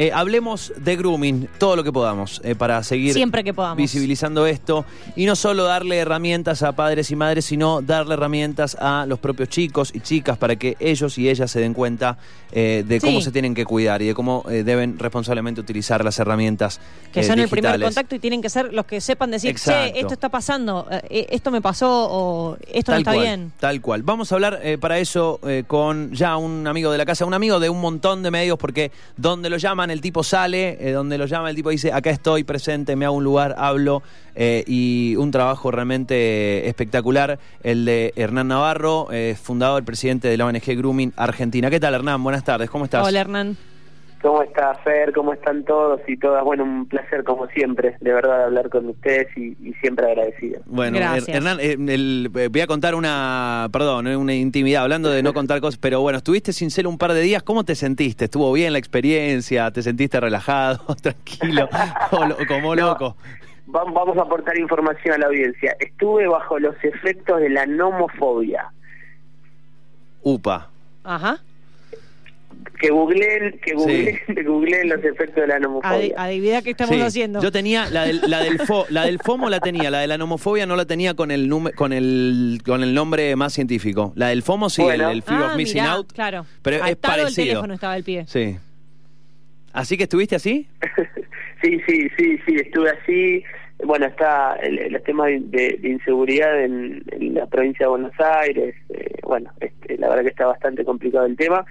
Eh, hablemos de grooming, todo lo que podamos, eh, para seguir Siempre que podamos. visibilizando esto. Y no solo darle herramientas a padres y madres, sino darle herramientas a los propios chicos y chicas para que ellos y ellas se den cuenta eh, de cómo Sí. se tienen que cuidar y de cómo deben responsablemente utilizar las herramientas Que son el primer contacto y tienen que ser los que sepan decir, Exacto. che, esto está pasando, esto me pasó o esto no está cual, bien. Tal cual. Vamos a hablar para eso con ya un amigo de la casa, un amigo de un montón de medios, porque donde lo llaman el tipo sale, eh, donde lo llama el tipo dice, acá estoy presente, me hago un lugar, hablo, eh, y un trabajo realmente espectacular, el de Hernán Navarro, eh, fundador, presidente de la ONG Grooming Argentina. ¿Qué tal Hernán? Buenas tardes, ¿cómo estás? Hola Hernán. ¿Cómo está Fer? ¿Cómo están todos y todas? Bueno, un placer como siempre, de verdad, hablar con ustedes y, y siempre agradecido. Bueno, Gracias. Her- Hernán, eh, el- eh, voy a contar una, perdón, eh, una intimidad, hablando de no contar cosas, pero bueno, estuviste sin cel un par de días, ¿cómo te sentiste? ¿Estuvo bien la experiencia? ¿Te sentiste relajado, tranquilo, como loco? Va- Vamos a aportar información a la audiencia. Estuve bajo los efectos de la nomofobia. Upa. Ajá. Que googleen, que googleen, que googleen los efectos de la Adi- nomofobia. adivina qué estamos Sí, haciendo. Yo tenía la del, la del fo- la del FOMO la tenía, la de la nomofobia no la tenía con el nume- con el con el nombre más científico. La del FOMO sí, Bueno. el, el Fear ah, of Missing mirá, Out. claro. Pero es Atado el parecido. teléfono estaba al pie. Sí. Así que estuviste así? sí, sí, sí, sí, estuve así. Bueno, está el, los temas de inseguridad en, en la provincia de Buenos Aires. eh, bueno, este, la verdad que está bastante complicado el tema.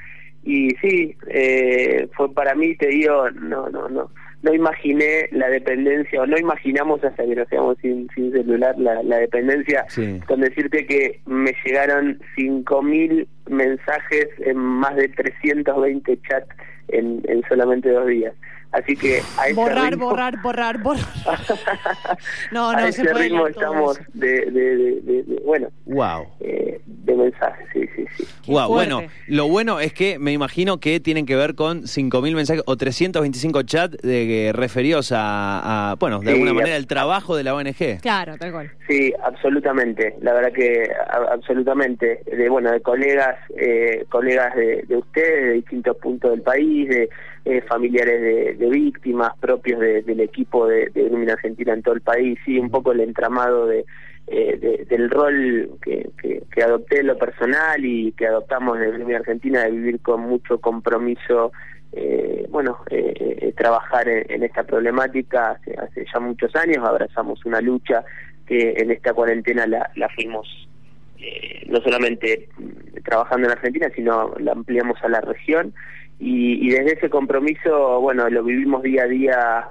Y sí, eh, fue para mí, te digo, no, no, no. No imaginé la dependencia, o no imaginamos hasta que nos quedamos sin, sin celular la, la dependencia, Sí. con decirte que me llegaron 5.000 mensajes en más de 320 chats en, en solamente dos días. Así que a ese Borrar, ritmo, borrar, borrar, borrar. No, no a se ese puede ritmo estamos eso. de, de, de- de- de- bueno, Wow. eh, de mensajes, sí, sí, sí. Wow, bueno, lo bueno es que me imagino que tienen que ver con 5.000 mensajes o 325 chats de, referidos a, a, bueno, de Sí, alguna manera, el trabajo de la ONG. Claro, tal cual. Sí, absolutamente. La verdad que a- absolutamente. De bueno, de colegas, eh, colegas de, de ustedes de distintos puntos del país, de eh, familiares de, de víctimas propios de- del equipo de, de Argentina en todo el país. Sí, un poco el entramado de, eh, de- del rol que, que, adopté en lo personal y que adoptamos en Grooming Argentina de vivir con mucho compromiso. Eh, bueno, eh, trabajar en, esta problemática hace, hace ya muchos años, abrazamos una lucha que en esta cuarentena la, la fuimos no solamente trabajando en Argentina, sino la ampliamos a la región y, desde ese compromiso, bueno, lo vivimos día a día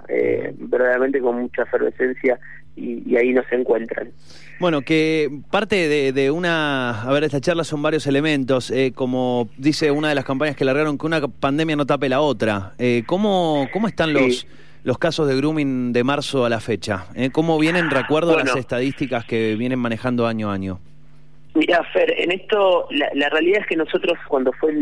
verdaderamente con mucha efervescencia y, y ahí nos encuentran. Bueno, que parte de, de una, a ver, esta charla son varios elementos, eh, como dice una de las campañas que largaron, que una pandemia no tape la otra. Eh, ¿cómo, ¿Cómo están Sí. los, los casos de grooming de marzo a la fecha? Eh, ¿Cómo vienen, recuerdo, Bueno. las estadísticas que vienen manejando año a año? Mira, Fer, en esto la, realidad es que nosotros cuando fue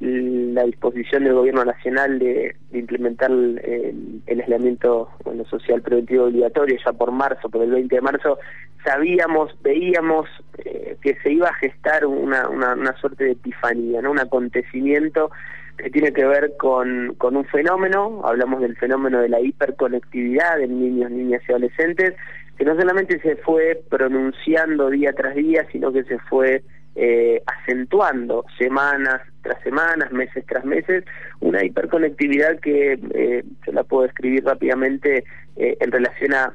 la disposición del gobierno nacional de, implementar el, aislamiento social preventivo obligatorio ya por marzo, por el 20 de marzo, sabíamos, veíamos eh, que se iba a gestar una, una, una suerte de epifanía, ¿no? un acontecimiento que tiene que ver con, con un fenómeno, hablamos del fenómeno de la hiperconectividad en niños, niñas y adolescentes, que no solamente se fue pronunciando día tras día, sino que se fue eh, acentuando semanas tras semanas, meses tras meses, una hiperconectividad que eh, yo la puedo describir rápidamente eh, en relación a,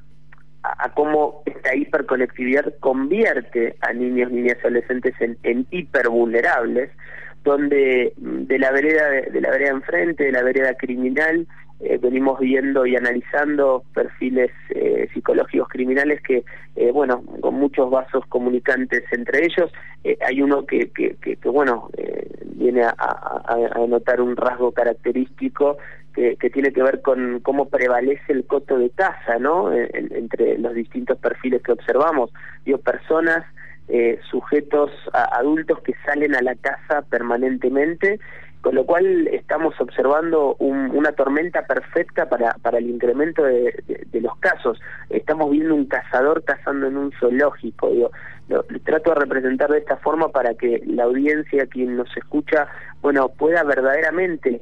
cómo esta hiperconectividad convierte a niños, niñas y adolescentes en, en hipervulnerables, donde mm, de la vereda de la vereda enfrente, de la vereda criminal, eh, venimos viendo y analizando perfiles eh, psicológicos criminales que, eh, bueno, con muchos vasos comunicantes entre ellos, hay uno que, que, bueno, viene a, a, notar un rasgo característico que, tiene que ver con cómo prevalece el coto de casa, ¿no? En- en- entre los distintos perfiles que observamos. Digo, personas sujetos a- adultos que salen a la casa permanentemente, con lo cual estamos observando un- una tormenta perfecta para, el incremento de, los casos. Estamos viendo un cazador cazando en un zoológico. Trato de representar de esta forma para que la audiencia, quien nos escucha, bueno, pueda verdaderamente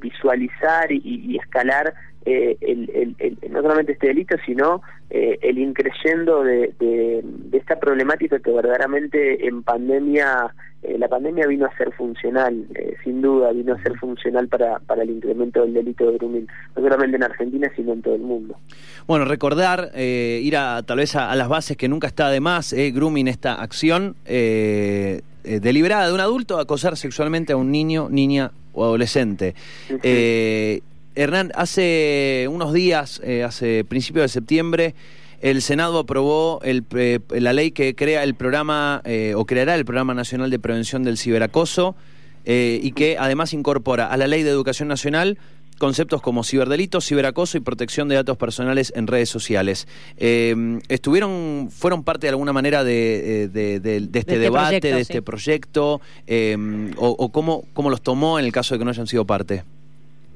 visualizar y, escalar el, no solamente este delito, sino el increyendo de, de, esta problemática que verdaderamente en pandemia eh, la pandemia vino a ser funcional, eh, sin duda, vino a ser funcional para, para el incremento del delito de grooming, no solamente en Argentina, sino en todo el mundo. Bueno, recordar, eh, ir a tal vez a, las bases que nunca está de más, grooming, esta acción deliberada de un adulto a acosar sexualmente a un niño, niña o adolescente. Hernán, hace unos días, hace principios de septiembre, el Senado aprobó la ley que crea el programa eh, o creará el Programa Nacional de Prevención del Ciberacoso eh, y que además incorpora a la Ley de Educación Nacional conceptos como ciberdelitos, ciberacoso y protección de datos personales en redes sociales. Eh, ¿Estuvieron, fueron parte de alguna manera de, este, este, debate, de este proyecto? o, o cómo, cómo los tomó en el caso de que no hayan sido parte?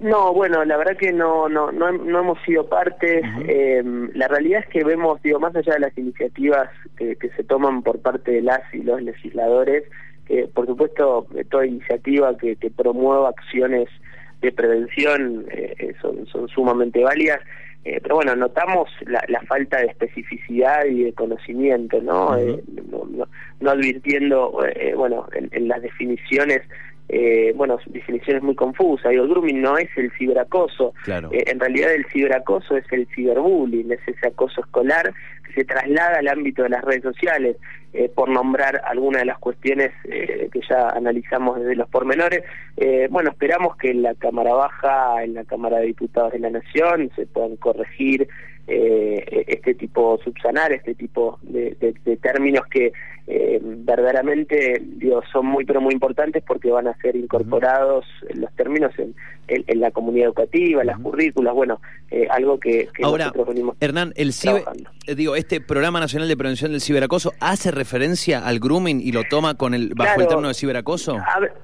No, bueno, la verdad que no no no, hemos sido parte. Eh, la realidad es que vemos, digo, más allá de las iniciativas que, se toman por parte de las y los legisladores, que por supuesto toda iniciativa que, promueva acciones de prevención eh, eh, son, son sumamente válidas. pero bueno, notamos la, falta de especificidad y de conocimiento, ¿no? no, advirtiendo, bueno, en, las definiciones eh, bueno, definiciones muy confusas. Digo, el grooming no es el ciberacoso. Eh, en realidad el ciberacoso es el ciberbullying, es ese acoso escolar que se traslada al ámbito de las redes sociales. Eh, por nombrar algunas de las cuestiones eh, que ya analizamos desde los pormenores. bueno, esperamos que en la Cámara Baja, en la Cámara de Diputados de la Nación, se puedan corregir este tipo, subsanar este tipo de términos que eh, verdaderamente digo, son muy pero muy importantes porque van a ser incorporados los términos en, en, la comunidad educativa, las currículas, bueno, eh, algo que, nosotros venimos Hernán, el ciber, eh, digo, este Programa Nacional de Prevención del Ciberacoso hace referencia al grooming y lo toma con el bajo el término de ciberacoso.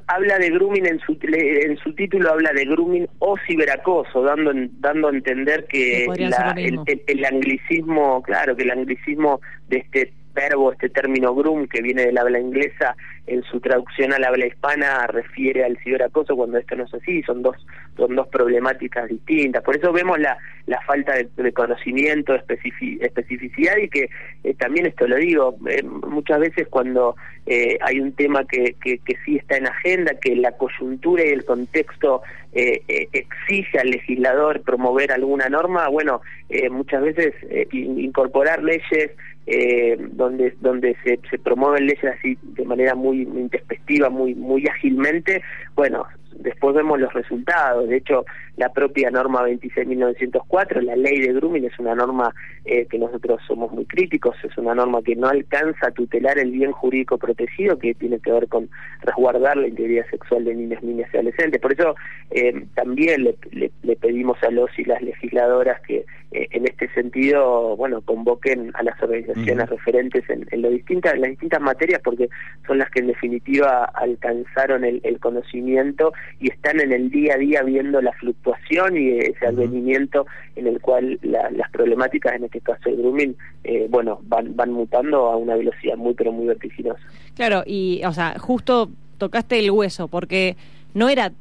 Habla de grooming en su en su título habla de grooming o ciberacoso, dando dando a entender que el, el anglicismo, claro, que el anglicismo de este verbo, este término groom que viene del habla inglesa, en su traducción al habla hispana refiere al ciberacoso cuando esto no es así, son dos, son dos problemáticas distintas. Por eso vemos la, la falta de, conocimiento, especificidad y que eh, también esto lo digo, eh, muchas veces cuando eh, hay un tema que, que, que, sí está en agenda, que la coyuntura y el contexto exige al legislador promover alguna norma, bueno, muchas veces incorporar leyes eh, donde donde se, se promueven leyes así de manera muy, muy intempestiva, muy muy ágilmente, bueno, después vemos los resultados. De hecho, la propia norma 26.904, la ley de grooming, es una norma eh, que nosotros somos muy críticos, es una norma que no alcanza a tutelar el bien jurídico protegido, que tiene que ver con resguardar la integridad sexual de niños, niñas y adolescentes. Por eso eh, también le, le, pedimos a los y las legisladoras que eh, en este sentido, bueno, convoquen a las organizaciones referentes en, en, lo distintas, en las distintas materias, porque son las que en definitiva alcanzaron el, el conocimiento y están en el día a día viendo la fluctuación y ese advenimiento en el cual las problemáticas, en este caso el grooming, eh, bueno, van, van mutando a una velocidad muy pero muy vertiginosa. Claro, y o sea, justo tocaste el hueso, porque no era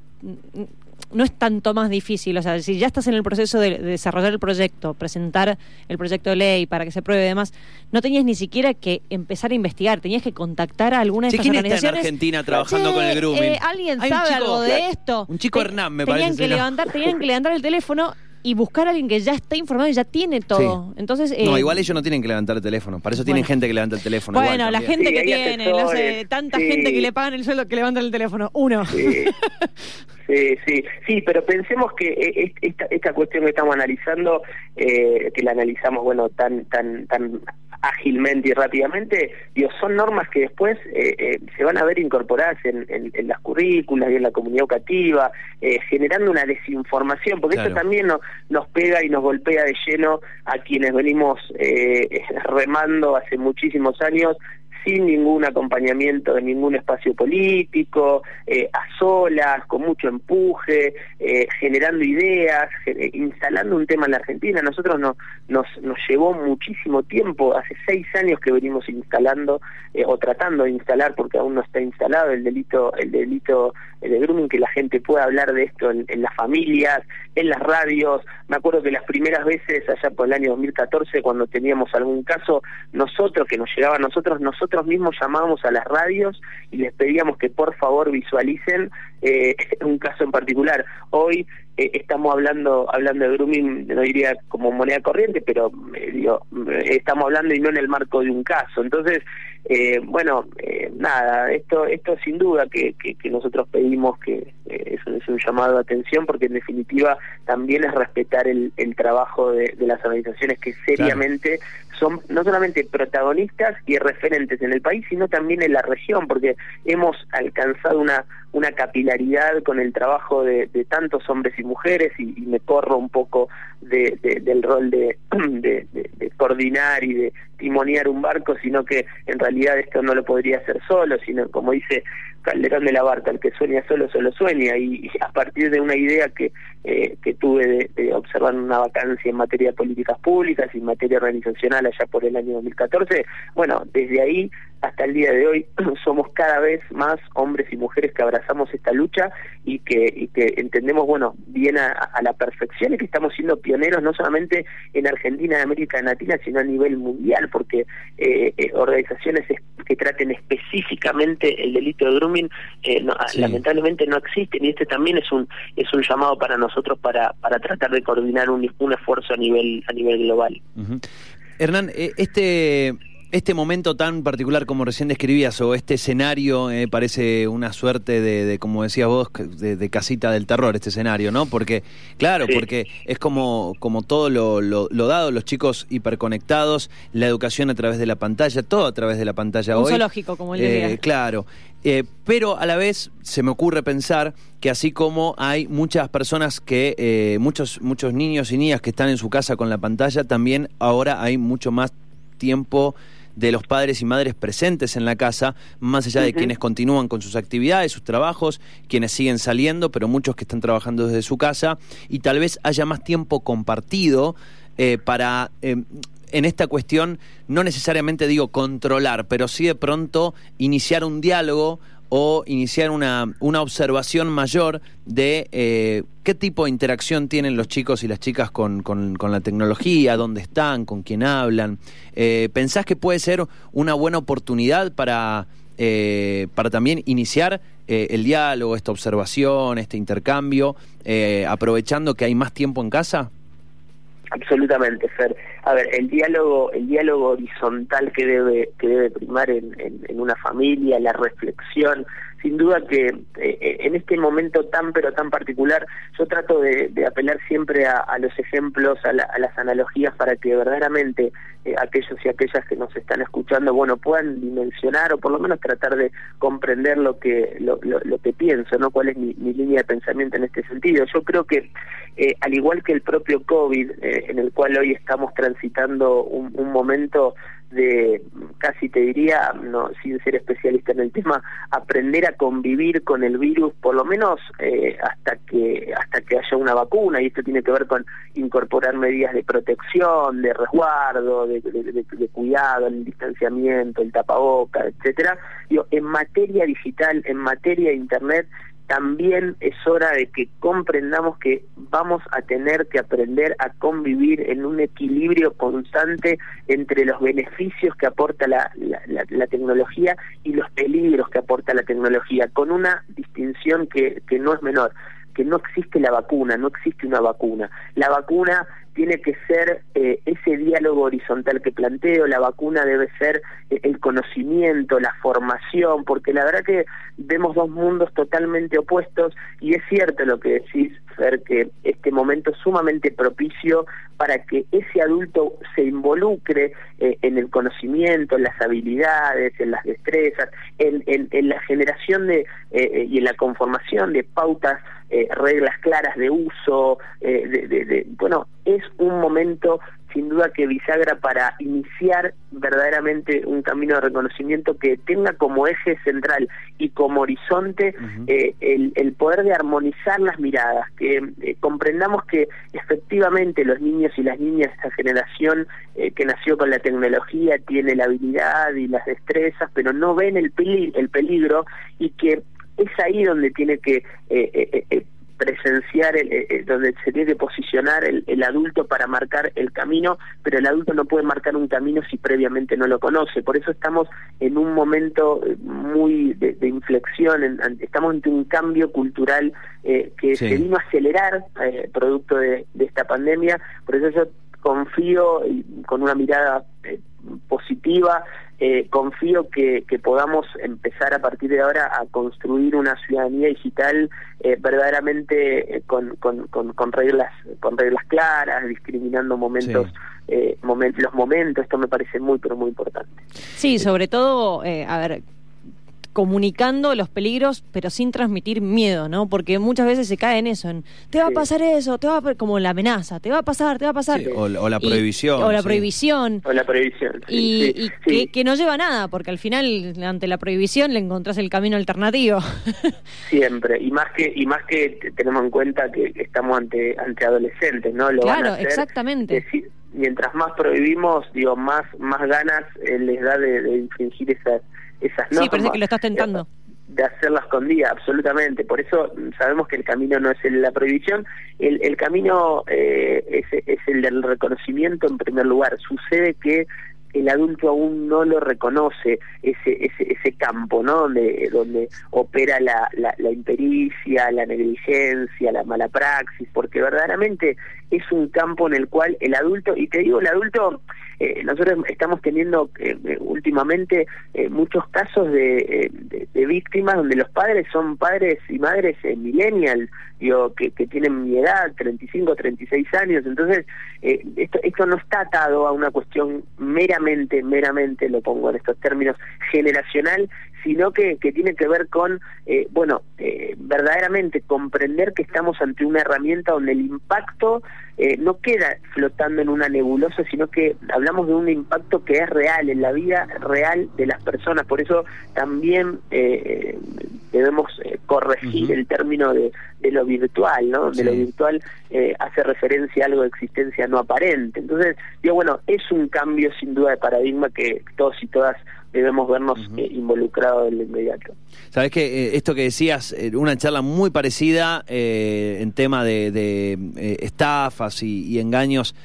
no es tanto más difícil. O sea, si ya estás en el proceso de, desarrollar el proyecto, presentar el proyecto de ley para que se pruebe y demás, no tenías ni siquiera que empezar a investigar, tenías que contactar a alguna de estas ¿quién organizaciones. Está en Argentina trabajando con el grooming? Eh, ¿Alguien sabe algo de esto? Un chico Hernán, me tenían parece. Que levantar, tenían que levantar el teléfono y buscar a alguien que ya está informado y ya tiene todo. Entonces, no, eh, igual ellos no tienen que levantar el teléfono. Para eso tienen gente que levanta el teléfono. Bueno, la gente que tiene, no sé, tanta gente que le pagan el sueldo que levantan el teléfono. Uno. Sí. Sí, sí, pero pensemos que eh, esta, esta cuestión que estamos analizando, eh, que la analizamos, bueno, tan tan tan ágilmente y rápidamente, digo, son normas que después eh, eh, se van a ver incorporadas en, en, las currículas y en la comunidad educativa, eh, generando una desinformación, porque esto también nos pega y nos golpea de lleno a quienes venimos remando hace muchísimos años sin ningún acompañamiento de ningún espacio político, eh, a solas, con mucho empuje, eh, generando ideas, instalando un tema en la Argentina. Nosotros no, nos, nos llevó muchísimo tiempo, hace seis años que venimos instalando o tratando de instalar, porque aún no está instalado el delito, el delito de grooming, que la gente pueda hablar de esto en, en las familias, en las radios. Me acuerdo que las primeras veces, allá por el año 2014, cuando teníamos algún caso, nosotros, que nos llegaba a nosotros, nosotros mismos llamábamos a las radios y les pedíamos que por favor visualicen eh, un caso en particular. Hoy eh, estamos hablando hablando de grooming, no diría como moneda corriente, pero eh, digo, estamos hablando y no en el marco de un caso. Entonces, bueno, nada, esto esto sin duda que, que, nosotros pedimos que eh, es, un llamado de atención porque en definitiva también es respetar el, el trabajo de, de, las organizaciones que seriamente son no solamente protagonistas y referentes en el país, sino también en la región, porque hemos alcanzado una, una capilaridad con el trabajo de, tantos hombres y mujeres, y, me corro un poco de, del rol de, coordinar y de timonear un barco, sino que en realidad esto no lo podría hacer solo, sino como dice Calderón de la Barca, el que sueña solo, solo sueña, y, a partir de una idea que, eh, que tuve de, observar una vacancia en materia de políticas públicas y en materia organizacional allá por el año 2014, bueno, desde ahí hasta el día de hoy somos cada vez más hombres y mujeres que abrazamos esta lucha y que, y que entendemos, bueno, bien a, la perfección y que estamos siendo pioneros no solamente en Argentina y América Latina, sino a nivel mundial, porque eh, eh, organizaciones que traten específicamente el delito de grooming eh, lamentablemente no existen y este también es un es un llamado para nosotros para para tratar de coordinar un, un esfuerzo a nivel a nivel global. Hernán, este este momento tan particular como recién describías, o este escenario, eh, parece una suerte de, como decías vos, de, casita del terror, este escenario, ¿no? Porque, claro, porque es como, como todo lo, lo, dado, los chicos hiperconectados, la educación a través de la pantalla, todo a través de la pantalla Un hoy. zoológico, como el eh, Claro. Eh, pero a la vez se me ocurre pensar que así como hay muchas personas que, eh, muchos, muchos niños y niñas que están en su casa con la pantalla, también ahora hay mucho más tiempo de los padres y madres presentes en la casa, más allá de quienes continúan con sus actividades, sus trabajos, quienes siguen saliendo, pero muchos que están trabajando desde su casa, y tal vez haya más tiempo compartido eh, para... Eh, en esta cuestión, no necesariamente digo controlar, pero sí de pronto iniciar un diálogo o iniciar una, una observación mayor de eh, qué tipo de interacción tienen los chicos y las chicas con, con, la tecnología, dónde están, con quién hablan. Eh, ¿Pensás que puede ser una buena oportunidad para, eh, para también iniciar el diálogo, esta observación, este intercambio, aprovechando que hay más tiempo en casa? Absolutamente, Fer. A ver, el diálogo, el diálogo horizontal que debe, que debe primar en, en, una familia, la reflexión, sin duda que eh, en este momento tan pero tan particular, yo trato de, apelar siempre a, los ejemplos, a, las analogías para que verdaderamente eh, aquellos y aquellas que nos están escuchando, bueno, puedan dimensionar o por lo menos tratar de comprender lo que lo, que pienso, no, cuál es mi, línea de pensamiento en este sentido. Yo creo que eh, al igual que el propio COVID, en el cual hoy estamos transitando un momento de casi te diría, no sin ser especialista en el tema, aprender a convivir con el virus, por lo menos eh, hasta que hasta que haya una vacuna y esto tiene que ver con incorporar medidas de protección, de resguardo, de, cuidado, el distanciamiento, el tapaboca, etcétera. En materia digital, en materia de internet también es hora de que comprendamos que vamos a tener que aprender a convivir en un equilibrio constante entre los beneficios que aporta la, la, tecnología y los peligros que aporta la tecnología, con una distinción que, que no es menor que no existe la vacuna, no existe una vacuna. La vacuna tiene que ser eh, ese diálogo horizontal que planteo, la vacuna debe ser eh, el conocimiento, la formación, porque la verdad que vemos dos mundos totalmente opuestos y es cierto lo que decís, Fer, que este momento es sumamente propicio para que ese adulto se involucre eh, en el conocimiento, en las habilidades, en las destrezas, en, en, la generación de y en la conformación de pautas eh, reglas claras de uso, eh, de, bueno, es un momento sin duda que bisagra para iniciar verdaderamente un camino de reconocimiento que tenga como eje central y como horizonte eh, el, poder de armonizar las miradas, que eh, comprendamos que efectivamente los niños y las niñas de esta generación eh, que nació con la tecnología tiene la habilidad y las destrezas, pero no ven el, el peligro y que es ahí donde tiene que eh, eh, donde se tiene que posicionar el, adulto para marcar el camino, pero el adulto no puede marcar un camino si previamente no lo conoce. Por eso estamos en un momento eh, muy de, inflexión, estamos ante un cambio cultural que se vino a acelerar producto de, de, esta pandemia. Por eso yo confío y con una mirada positiva eh, confío que, podamos empezar a partir de ahora a construir una ciudadanía digital eh, verdaderamente eh, con, con, con, reglas con reglas claras, discriminando momentos, los momentos. Esto me parece muy pero muy importante. Sí, sobre todo, a ver, comunicando los peligros, pero sin transmitir miedo, ¿no? Porque muchas veces se cae en eso, en te va a pasar eso, te va a como la amenaza, te va a pasar, te va a pasar. o, la prohibición. o la prohibición. O la prohibición. y, que, no lleva a nada, porque al final, ante la prohibición, le encontrás el camino alternativo. Siempre, y más que y más que tenemos en cuenta que estamos ante ante adolescentes, ¿no? Lo claro, exactamente. mientras más prohibimos, digo, más más ganas eh, les da de, de infringir esas esas normas. Sí, parece que lo estás tentando. De hacerla escondida, absolutamente. Por eso sabemos que el camino no es el de la prohibición, el, el camino eh, es, es el del reconocimiento en primer lugar. Sucede que el adulto aún no lo reconoce ese ese, ese campo no donde donde opera la, la, la, impericia la negligencia la mala praxis porque verdaderamente es un campo en el cual el adulto y te digo el adulto eh, nosotros estamos teniendo eh, eh, últimamente muchos casos de, víctimas donde los padres son padres y madres millennial, digo, que, que, tienen mi edad, 35, 36 años, entonces esto, esto no está atado a una cuestión meramente, meramente, lo pongo en estos términos, generacional, sino que, que tiene que ver con, bueno, verdaderamente comprender que estamos ante una herramienta donde el impacto no queda flotando en una nebulosa, sino que hablamos de un impacto que es real, en la vida real de las personas. Por eso también eh, debemos eh, corregir el término de, de, lo virtual, ¿no? De lo virtual eh, hace referencia a algo de existencia no aparente. Entonces, digo, bueno, es un cambio sin duda de paradigma que todos y todas debemos vernos involucrados en inmediato. Sabes que esto que decías, una charla muy parecida en tema de, estafas y engaños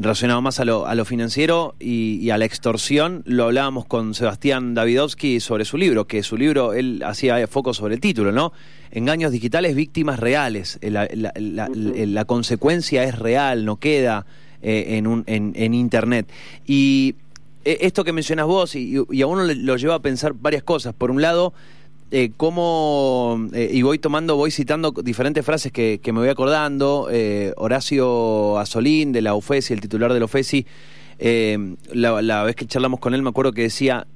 relacionado más a lo, a lo financiero y, a la extorsión, lo hablábamos con Sebastián Davidovsky sobre su libro, que su libro, él hacía foco sobre el título, ¿no? Engaños digitales, víctimas reales. La, la, consecuencia es real, no queda eh, en, un, en, en Internet. Y eh, esto que mencionas vos, y, a uno lo lleva a pensar varias cosas. Por un lado, eh, cómo, eh, y voy tomando, voy citando diferentes frases que, me voy acordando, eh, Horacio Asolín de la UFESI, el titular de la UFESI, eh, la, vez que charlamos con él me acuerdo que decía,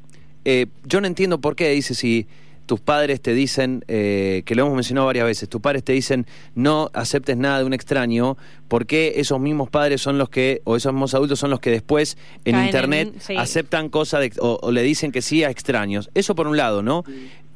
yo no entiendo por qué, dice, si tus padres te dicen, que lo hemos mencionado varias veces, tus padres te dicen no aceptes nada de un extraño, ¿por qué esos mismos padres son los que, o esos mismos adultos son los que después en Internet aceptan cosas o, le dicen que sí a extraños? Eso por un lado, ¿no?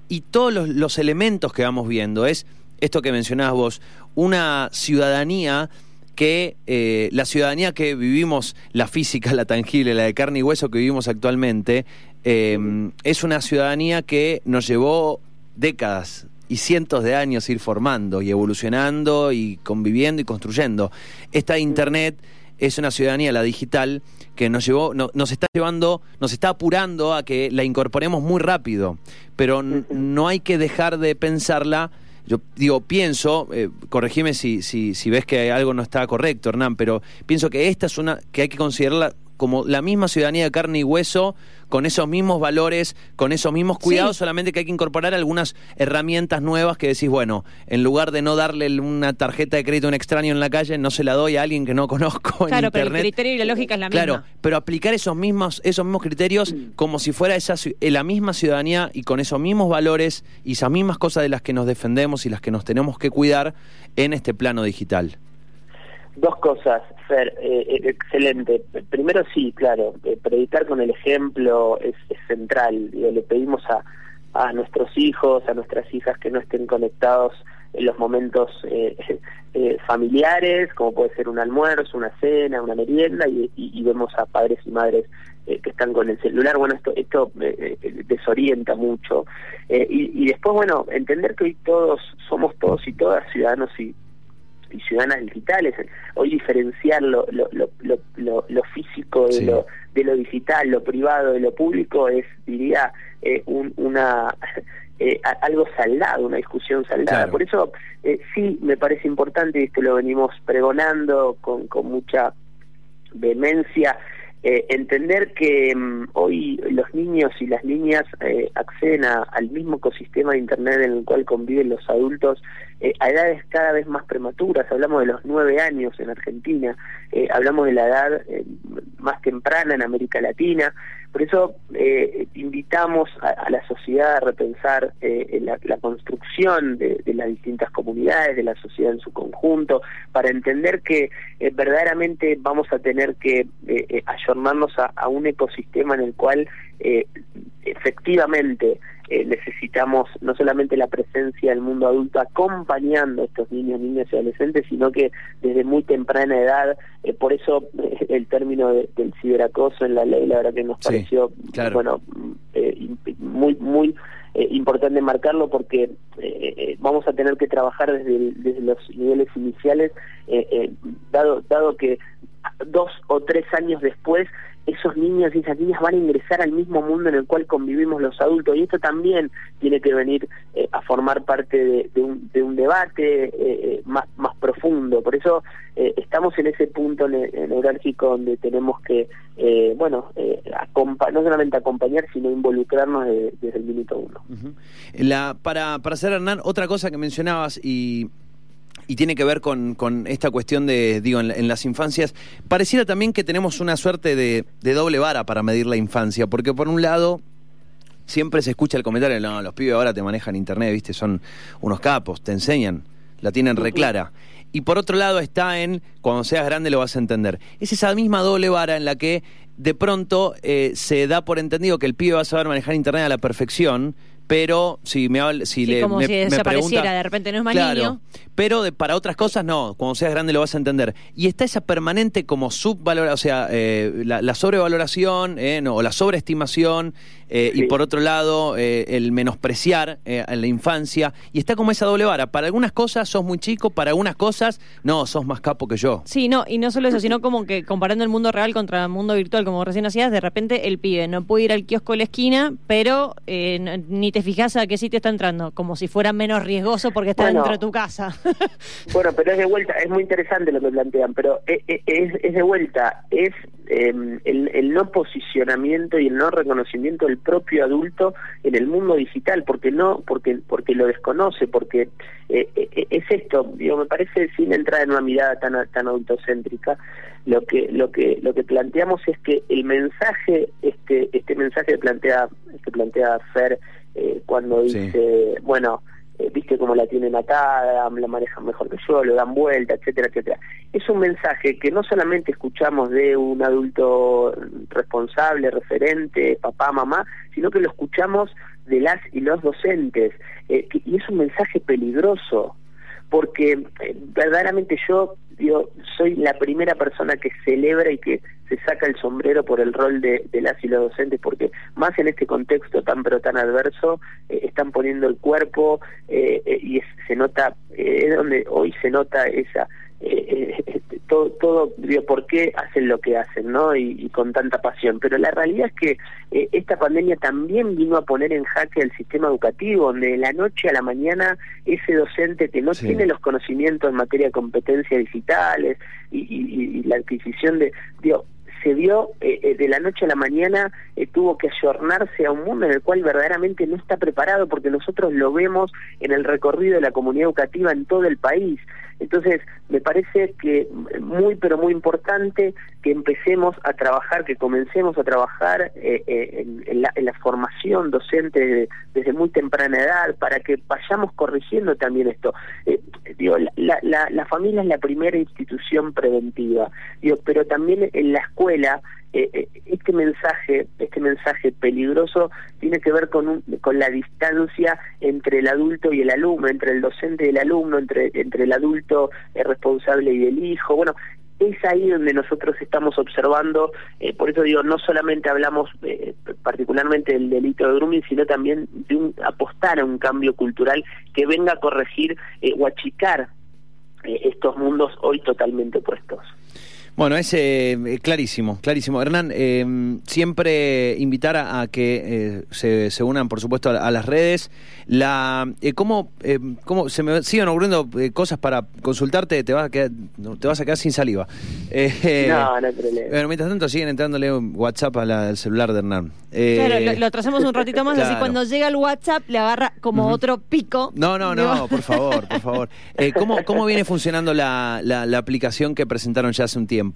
y todos los, elementos que vamos viendo. Es esto que mencionabas vos, una ciudadanía que eh, la ciudadanía que vivimos, la física, la tangible, la de carne y hueso que vivimos actualmente, em, es una ciudadanía que nos llevó décadas y cientos de años ir formando y evolucionando y conviviendo y construyendo. Esta Internet es una ciudadanía, la digital, que nos llevó, nos está llevando, nos está apurando a que la incorporemos muy rápido, pero no hay que dejar de pensarla. Yo digo, pienso, eh, corregime si, si, si ves que algo no está correcto, Hernán, pero pienso que esta es una que hay que considerarla como la misma ciudadanía de carne y hueso, con esos mismos valores, con esos mismos cuidados, solamente que hay que incorporar algunas herramientas nuevas que decís, bueno, en lugar de no darle una tarjeta de crédito a un extraño en la calle, no se la doy a alguien que no conozco en Claro, pero el criterio y la lógica es la misma. Claro, pero aplicar esos mismos, esos mismos criterios como si fuera esa, eh, la misma ciudadanía y con esos mismos valores y esas mismas cosas de las que nos defendemos y las que nos tenemos que cuidar en este plano digital. Dos cosas, Fer, eh, eh, excelente. Primero sí, claro, eh, predicar con el ejemplo es, es central. Le pedimos a, a nuestros hijos, a nuestras hijas que no estén conectados en los momentos eh, familiares, como puede ser un almuerzo, una cena, una merienda, y, vemos a padres y madres que están con el celular. Bueno, esto, esto desorienta mucho. Y, y después, bueno, entender que hoy todos somos todos y todas ciudadanos y y ciudadanas digitales. Hoy diferenciar lo, lo, lo, lo, físico de, Sí. lo, de lo digital, lo privado de lo público, es, diría, eh, un- una eh, algo saldado, una discusión saldada. Claro. Por eso eh, sí me parece importante, y esto lo venimos pregonando con, con mucha vehemencia, eh, entender que mm, hoy los niños y las niñas eh, acceden a- al mismo ecosistema de Internet en el cual conviven los adultos eh, a edades cada vez más prematuras. Hablamos de los nueve años en Argentina, eh, hablamos de la edad más temprana en América Latina. Por eso eh, invitamos a, la sociedad a repensar eh, la, la construcción de, las distintas comunidades, de la sociedad en su conjunto, para entender que eh, verdaderamente vamos a tener que eh, eh, ayornarnos a, a un ecosistema en el cual efectivamente eh, necesitamos no solamente la presencia del mundo adulto acompañando a estos niños, niñas y adolescentes, sino que desde muy temprana edad, eh, por eso el término de- del ciberacoso en la ley, la verdad que nos Sí, pareció, claro. bueno, eh, muy, muy importante marcarlo porque vamos a tener que trabajar desde, el- desde los niveles iniciales, dado, dado que dos o tres años después esos niños y esas niñas van a ingresar al mismo mundo en el cual convivimos los adultos y esto también tiene que venir eh, a formar parte de, un, de un debate eh, eh, más, profundo. Por eso estamos en ese punto ne- neurálgico donde tenemos que, bueno, no solamente acompañar, sino involucrarnos de- desde el minuto uno. La, para, para hacer, Hernán, otra cosa que mencionabas y, y tiene que ver con, con esta cuestión de, digo, en, en las infancias, pareciera también que tenemos una suerte de, de doble vara para medir la infancia, porque por un lado siempre se escucha el comentario, no, los pibes ahora te manejan internet, viste, son unos capos, te enseñan, la tienen reclara. Y por otro lado está en, cuando seas grande lo vas a entender. Es esa misma doble vara en la que de pronto eh, se da por entendido que el pibe va a saber manejar internet a la perfección, pero si me habla, si Sí, le como me, si me desapareciera, pregunta- de repente no es más Claro, niño. pero de- para otras cosas no, cuando seas grande lo vas a entender. Y está esa permanente como subvaloración, o sea, eh, la, la sobrevaloración eh, no, o la sobreestimación, eh, y por otro lado eh, el menospreciar eh, a la infancia. Y está como esa doble vara. Para algunas cosas sos muy chico, para algunas cosas no, sos más capo que yo. Sí, no, y no solo eso, sino como que comparando el mundo real contra el mundo virtual, como recién hacías, de repente el pibe no puede ir al kiosco de la esquina, pero eh, ni te fijas a qué sitio está entrando, como si fuera menos riesgoso porque está Bueno. dentro de tu casa. Bueno, pero es de vuelta, es muy interesante lo que plantean, pero e- e- es, es de vuelta, es eh, el, el no posicionamiento y el no reconocimiento del propio adulto en el mundo digital, porque no, porque porque lo desconoce, porque eh, eh, es esto, digo, me parece sin entrar en una mirada tan tan adultocéntrica, lo que lo que lo que planteamos es que el mensaje, este este mensaje que plantea que plantea Fer eh, cuando Sí. dice, bueno eh, viste cómo la tienen atada, la manejan mejor que yo, lo dan vuelta, etcétera, etcétera. Es un mensaje que no solamente escuchamos de un adulto responsable, referente, papá, mamá, sino que lo escuchamos de las y los docentes. Eh, que- y es un mensaje peligroso, porque eh, verdaderamente yo digo, soy la primera persona que celebra y que se saca el sombrero por el rol de, de las y los docentes, porque más en este contexto tan pero tan adverso, eh, están poniendo el cuerpo eh, eh, y es- se nota, eh, es donde hoy se nota esa... eh, eh, todo, todo digo, por qué hacen lo que hacen, ¿no? Y, y con tanta pasión. Pero la realidad es que eh, esta pandemia también vino a poner en jaque el sistema educativo, donde de la noche a la mañana ese docente que no Sí. tiene los conocimientos en materia de competencias digitales y, y- y- y la adquisición de, digo, se vio de la noche a la mañana, tuvo que ayornarse a un mundo en el cual verdaderamente no está preparado porque nosotros lo vemos en el recorrido de la comunidad educativa en todo el país. Entonces, me parece que muy, pero muy importante que empecemos a trabajar, que comencemos a trabajar eh, eh, en, la, formación docente desde muy temprana edad, para que vayamos corrigiendo también esto. Eh, digo, la, la, familia es la primera institución preventiva, digo, pero también en la escuela este mensaje, este mensaje peligroso tiene que ver con, con la distancia entre el adulto y el alumno, entre el docente y el alumno, entre, entre el adulto responsable y el hijo. Bueno, es ahí donde nosotros estamos observando, eh, por eso digo, no solamente hablamos eh, particularmente del delito de grooming, sino también de un, apostar a un cambio cultural que venga a corregir eh, o achicar estos mundos hoy totalmente opuestos. Bueno, es eh, clarísimo, clarísimo. Hernán, eh, siempre invitar a, que eh, se, unan, por supuesto, a, las redes. La, ¿cómo, ¿Cómo se me siguen ocurriendo cosas para consultarte? Te vas a quedar, te vas a quedar sin saliva. no, no hay problema. Pero mientras tanto siguen entrándole un WhatsApp al celular de Hernán. claro, lo, lo, trazamos un ratito más, así cuando llega el WhatsApp le agarra como otro pico. No, no, no, por favor, por favor. ¿cómo, ¿Cómo viene funcionando la, la, la aplicación que presentaron ya hace un tiempo?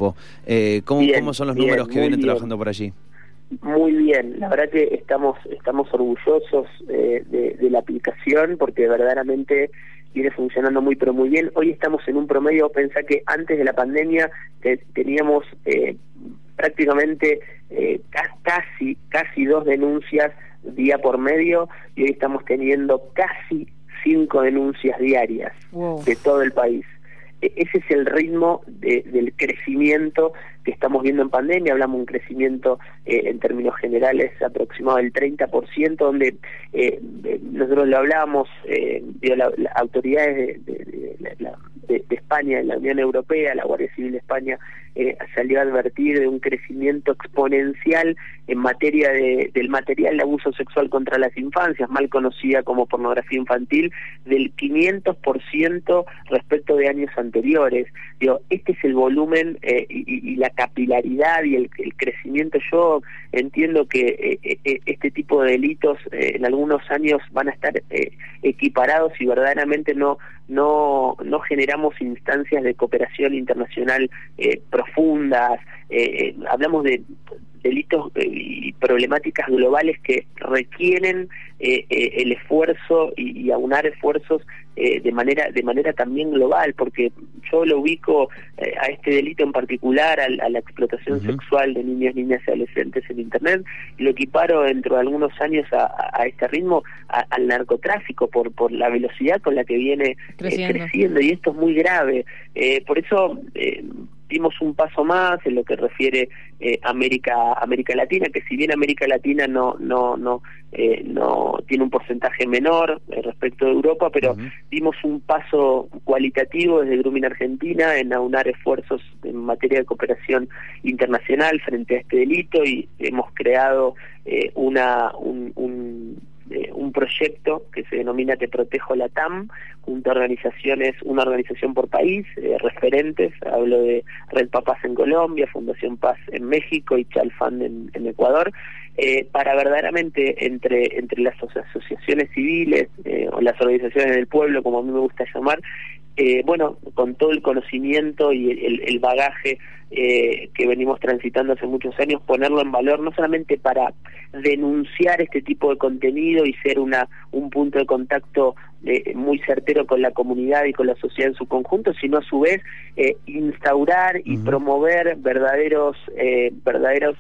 Eh, ¿cómo, son los números que vienen trabajando por allí? Muy bien, la verdad que estamos estamos orgullosos eh, de, la aplicación porque verdaderamente viene funcionando muy pero muy bien. Hoy estamos en un promedio, pensá que antes de la pandemia teníamos eh, prácticamente casi casi dos denuncias día por medio y hoy estamos teniendo casi cinco denuncias diarias de todo el país. E-, ese es el ritmo del crecimiento que estamos viendo en pandemia, hablamos de un crecimiento eh, en términos generales aproximado del 30%, donde eh, nosotros lo hablábamos, eh, las autoridades de, de, España, de la Unión Europea, la Guardia Civil de España, eh, salió a advertir de un crecimiento exponencial en materia de, del material de abuso sexual contra las infancias, mal conocida como pornografía infantil, del 500% respecto de años anteriores. Digo, este es el volumen eh, y, la capilaridad y el, crecimiento. Yo entiendo que eh, este tipo de delitos en algunos años van a estar equiparados y verdaderamente no no no generamos instancias de cooperación internacional eh, profundas, eh, eh, hablamos de delitos y problemáticas globales que requieren el esfuerzo y, aunar esfuerzos de manera de manera también global porque yo lo ubico a este delito en particular a, la explotación sexual de niñas niñas y adolescentes en internet y lo equiparo dentro de algunos años a, este ritmo al narcotráfico por por la velocidad con la que viene creciendo, y esto es muy grave. Por eso dimos un paso más en lo que refiere eh, América América Latina que si bien América Latina no no no eh, no tiene un porcentaje menor eh, respecto de Europa pero dimos un paso cualitativo desde Grooming Argentina en aunar esfuerzos en materia de cooperación internacional frente a este delito y hemos creado una un un proyecto que se denomina Te Protejo la TAM, junto a organizaciones, una organización por país, eh, referentes, hablo de Red Papás en Colombia, Fundación Paz en México y Chalfand en, en Ecuador, eh, para verdaderamente entre, entre las asociaciones civiles eh, o las organizaciones del pueblo, como a mí me gusta llamar, eh, bueno, con todo el conocimiento y el, bagaje eh, que venimos transitando hace muchos años, ponerlo en valor no solamente para denunciar este tipo de contenido y ser una un punto de contacto eh, muy certero con la comunidad y con la sociedad en su conjunto, sino a su vez instaurar y promover verdaderos verdaderos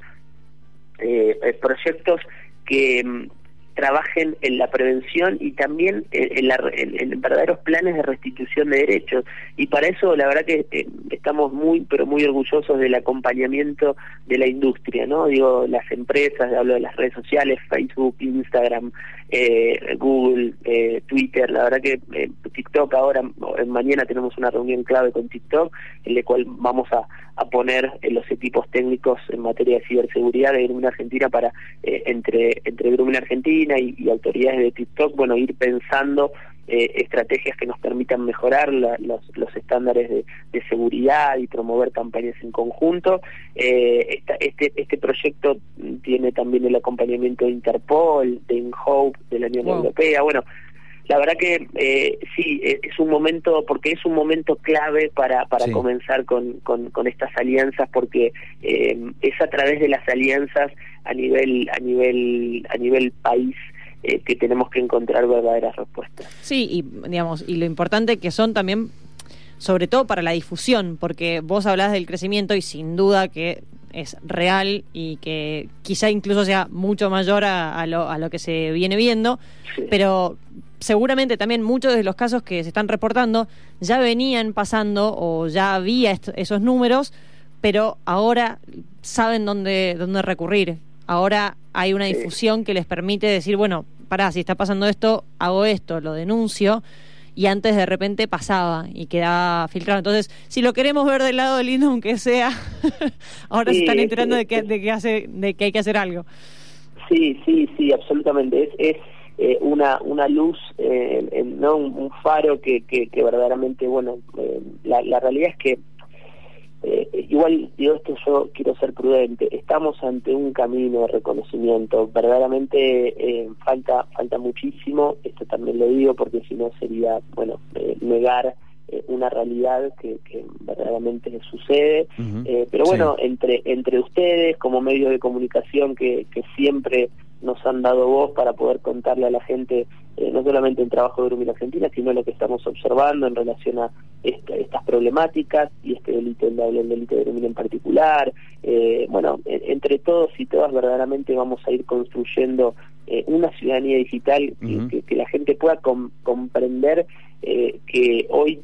proyectos que mm, trabajen en la prevención y también en, en, verdaderos planes de restitución de derechos. Y para eso la verdad que eh, estamos muy, pero muy orgullosos del acompañamiento de la industria, ¿no? Digo, las empresas, hablo de las redes sociales, Facebook, Instagram, eh, Google, eh, Twitter, la verdad que TikTok ahora, mañana tenemos una reunión clave con TikTok, en la cual vamos a, poner los equipos técnicos en materia de ciberseguridad de Grumen Argentina para, entre, entre Grumen Argentina y, autoridades de TikTok, bueno, ir pensando eh, estrategias que nos permitan mejorar los, los, estándares de, seguridad y promover campañas en conjunto. Eh, este, este proyecto tiene también el acompañamiento de Interpol, de InHope, de la Unión Europea. Bueno, la verdad que eh, sí, es un momento, porque es un momento clave para, para comenzar con, con, estas alianzas, porque es a través de las alianzas a nivel, a nivel, a nivel país eh, que tenemos que encontrar verdaderas respuestas. Sí, y digamos, y lo importante que son también, sobre todo para la difusión, porque vos hablás del crecimiento y sin duda que es real y que quizá incluso sea mucho mayor a, lo, a lo que se viene viendo, pero seguramente también muchos de los casos que se están reportando ya venían pasando o ya había esos números, pero ahora saben dónde, dónde recurrir. Ahora hay una difusión que les permite decir, bueno, pará, si está pasando esto, hago esto, lo denuncio. Y antes de repente pasaba y quedaba filtrado. Entonces, si lo queremos ver del lado lindo, aunque sea, ahora se están enterando de que, de, que hace, de que hay que hacer algo. Sí, sí, sí, absolutamente. Es, es eh, una, una luz, eh, no un, faro que, que, verdaderamente, bueno, eh, la, la realidad es que eh, igual digo esto yo quiero ser prudente. Estamos ante un camino de reconocimiento. Verdaderamente eh, falta falta muchísimo. Esto también lo digo porque si no sería bueno eh, negar una realidad que, que, verdaderamente sucede. Pero bueno entre entre ustedes como medios de comunicación que, que siempre nos han dado voz para poder contarle a la gente eh, no solamente el trabajo de Grumil Argentina, sino lo que estamos observando en relación a estas problemáticas y este delito, el, delito de Grumil en particular. Eh, bueno, entre todos y todas verdaderamente vamos a ir construyendo eh, una ciudadanía digital que, la gente pueda comprender que hoy,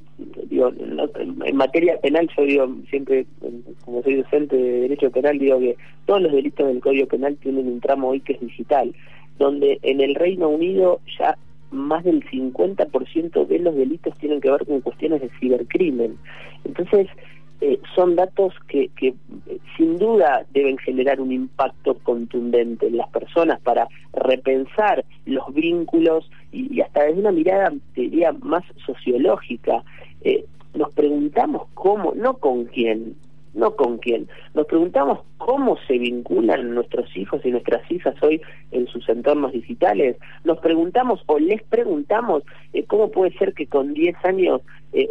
digo, en materia penal, yo digo siempre, como soy docente de Derecho Penal, digo que todos los delitos del Código Penal tienen un tramo hoy que es digital donde en el Reino Unido ya más del 50% de los delitos tienen que ver con cuestiones de cibercrimen. Entonces, eh, son datos que, eh, sin duda deben generar un impacto contundente en las personas para repensar los vínculos y, hasta desde una mirada, diría, más sociológica. Eh, nos preguntamos cómo, no con quién, no con quién. Nos preguntamos cómo se vinculan nuestros hijos y nuestras hijas hoy en sus entornos digitales. Nos preguntamos o les preguntamos cómo puede ser que con 10 años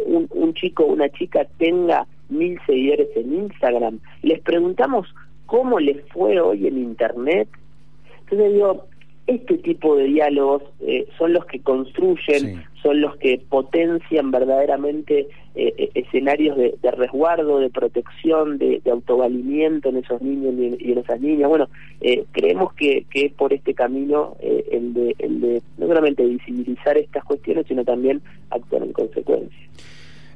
un, un chico o una chica tenga mil seguidores en Instagram. Les preguntamos cómo les fue hoy en Internet. Entonces digo, este tipo de diálogos eh, son los que construyen, son los que potencian verdaderamente eh, eh, escenarios de, resguardo, de protección, de, autovalimiento en esos niños y en, esas niñas. Bueno, creemos que, que, es por este camino el, de, el de no solamente visibilizar estas cuestiones, sino también actuar en consecuencia.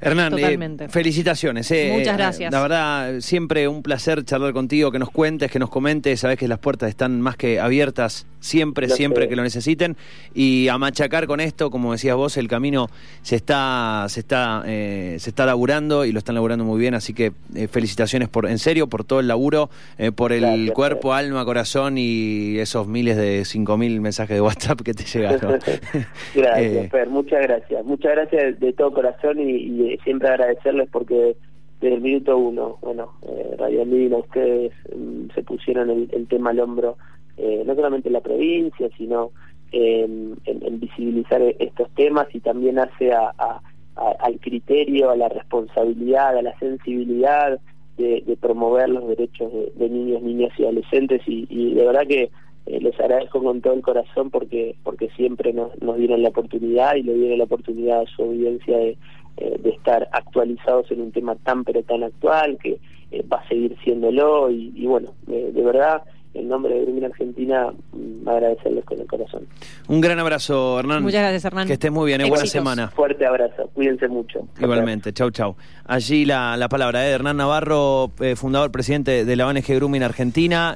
Hernán, felicitaciones. Muchas gracias. La verdad, siempre un placer charlar contigo, que nos cuentes, que nos comentes. Sabes que las puertas están más que abiertas siempre, siempre que lo necesiten. Y a machacar con esto, como decías vos, el camino se está, se está, eh, se está laburando y lo están laburando muy bien. Así que eh, felicitaciones por, en serio, por todo el laburo, eh, por el cuerpo, alma, corazón y esos miles de cinco mil mensajes de WhatsApp que te llegaron. gracias, Fer, muchas gracias. Muchas gracias de todo corazón y, siempre agradecerles porque desde el minuto uno, bueno, Radio Andina, ustedes mm, se pusieron el tema al hombro eh, no solamente en la provincia, sino en, visibilizar estos temas y también hace al criterio, a la responsabilidad, a la sensibilidad de, promover los derechos de, niños, niñas y adolescentes. Y, de verdad que eh, les agradezco con todo el corazón porque porque siempre nos, nos dieron la oportunidad y le dieron la oportunidad a su audiencia de, eh, de estar actualizados en un tema tan pero tan actual que va a seguir siéndolo y, y bueno, de verdad en nombre de Grumina Argentina, mm, agradecerles con el corazón. Un gran abrazo, Hernán. Muchas gracias, Hernán. Que estés muy bien, buena semana. Fuerte abrazo, cuídense mucho. Igualmente, chau, chau. Allí la, la palabra de Hernán Navarro, eh, fundador, presidente de la ONG Grumina Argentina.